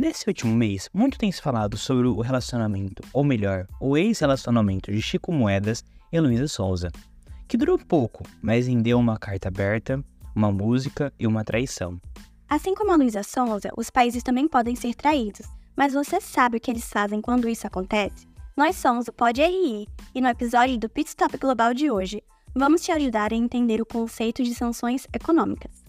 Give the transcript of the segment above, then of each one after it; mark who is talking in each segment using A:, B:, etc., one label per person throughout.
A: Nesse último mês, muito tem se falado sobre o relacionamento, ou melhor, o ex-relacionamento de Chico Moedas e Luísa Souza, que durou pouco, mas rendeu uma carta aberta, uma música e uma traição.
B: Assim como a Luísa Souza, os países também podem ser traídos, mas você sabe o que eles fazem quando isso acontece? Nós somos o Pod RI e no episódio do Pit Stop Global de hoje, vamos te ajudar a entender o conceito de sanções econômicas.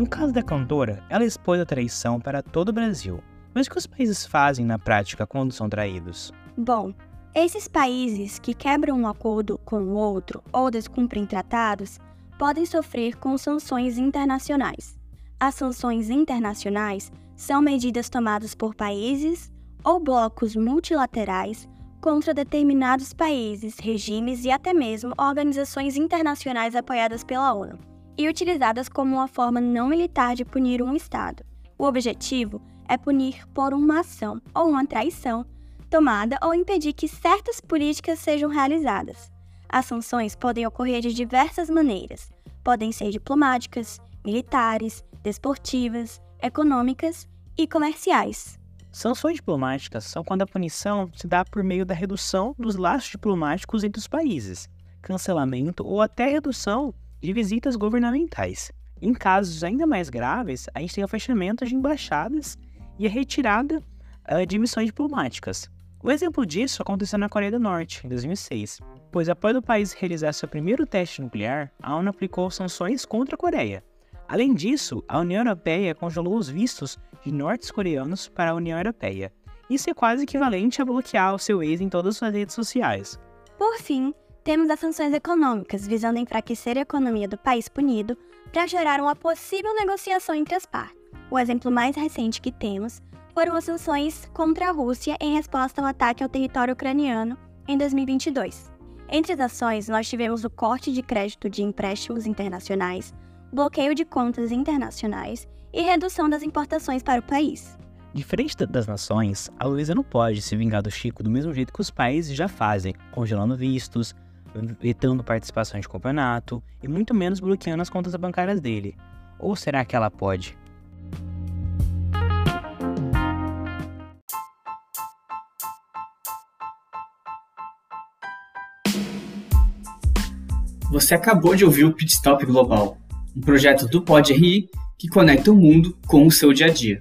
A: No caso da cantora, ela expôs a traição para todo o Brasil. Mas o que os países fazem na prática quando são traídos?
B: Bom, esses países que quebram um acordo com o outro ou descumprem tratados podem sofrer com sanções internacionais. As sanções internacionais são medidas tomadas por países ou blocos multilaterais contra determinados países, regimes e até mesmo organizações internacionais apoiadas pela ONU e utilizadas como uma forma não militar de punir um Estado. O objetivo é punir por uma ação ou uma traição tomada ou impedir que certas políticas sejam realizadas. As sanções podem ocorrer de diversas maneiras. Podem ser diplomáticas, militares, desportivas, econômicas e comerciais.
A: Sanções diplomáticas são quando a punição se dá por meio da redução dos laços diplomáticos entre os países, cancelamento ou até redução de visitas governamentais. Em casos ainda mais graves, a gente tem o fechamento de embaixadas e a retirada uh, de missões diplomáticas. O exemplo disso aconteceu na Coreia do Norte, em 2006, pois após o país realizar seu primeiro teste nuclear, a ONU aplicou sanções contra a Coreia. Além disso, a União Europeia congelou os vistos de norte-coreanos para a União Europeia. Isso é quase equivalente a bloquear o seu ex em todas as suas redes sociais.
B: Por fim, temos as sanções econômicas, visando enfraquecer a economia do país punido para gerar uma possível negociação entre as partes. O exemplo mais recente que temos foram as sanções contra a Rússia em resposta ao ataque ao território ucraniano em 2022. Entre as ações, nós tivemos o corte de crédito de empréstimos internacionais, bloqueio de contas internacionais e redução das importações para o país.
A: Diferente das nações, a Luísa não pode se vingar do Chico do mesmo jeito que os países já fazem, congelando vistos, vetando participação de campeonato e muito menos bloqueando as contas bancárias dele. Ou será que ela pode?
C: Você acabou de ouvir o Pit Stop Global, um projeto do Pod RI que conecta o mundo com o seu dia a dia.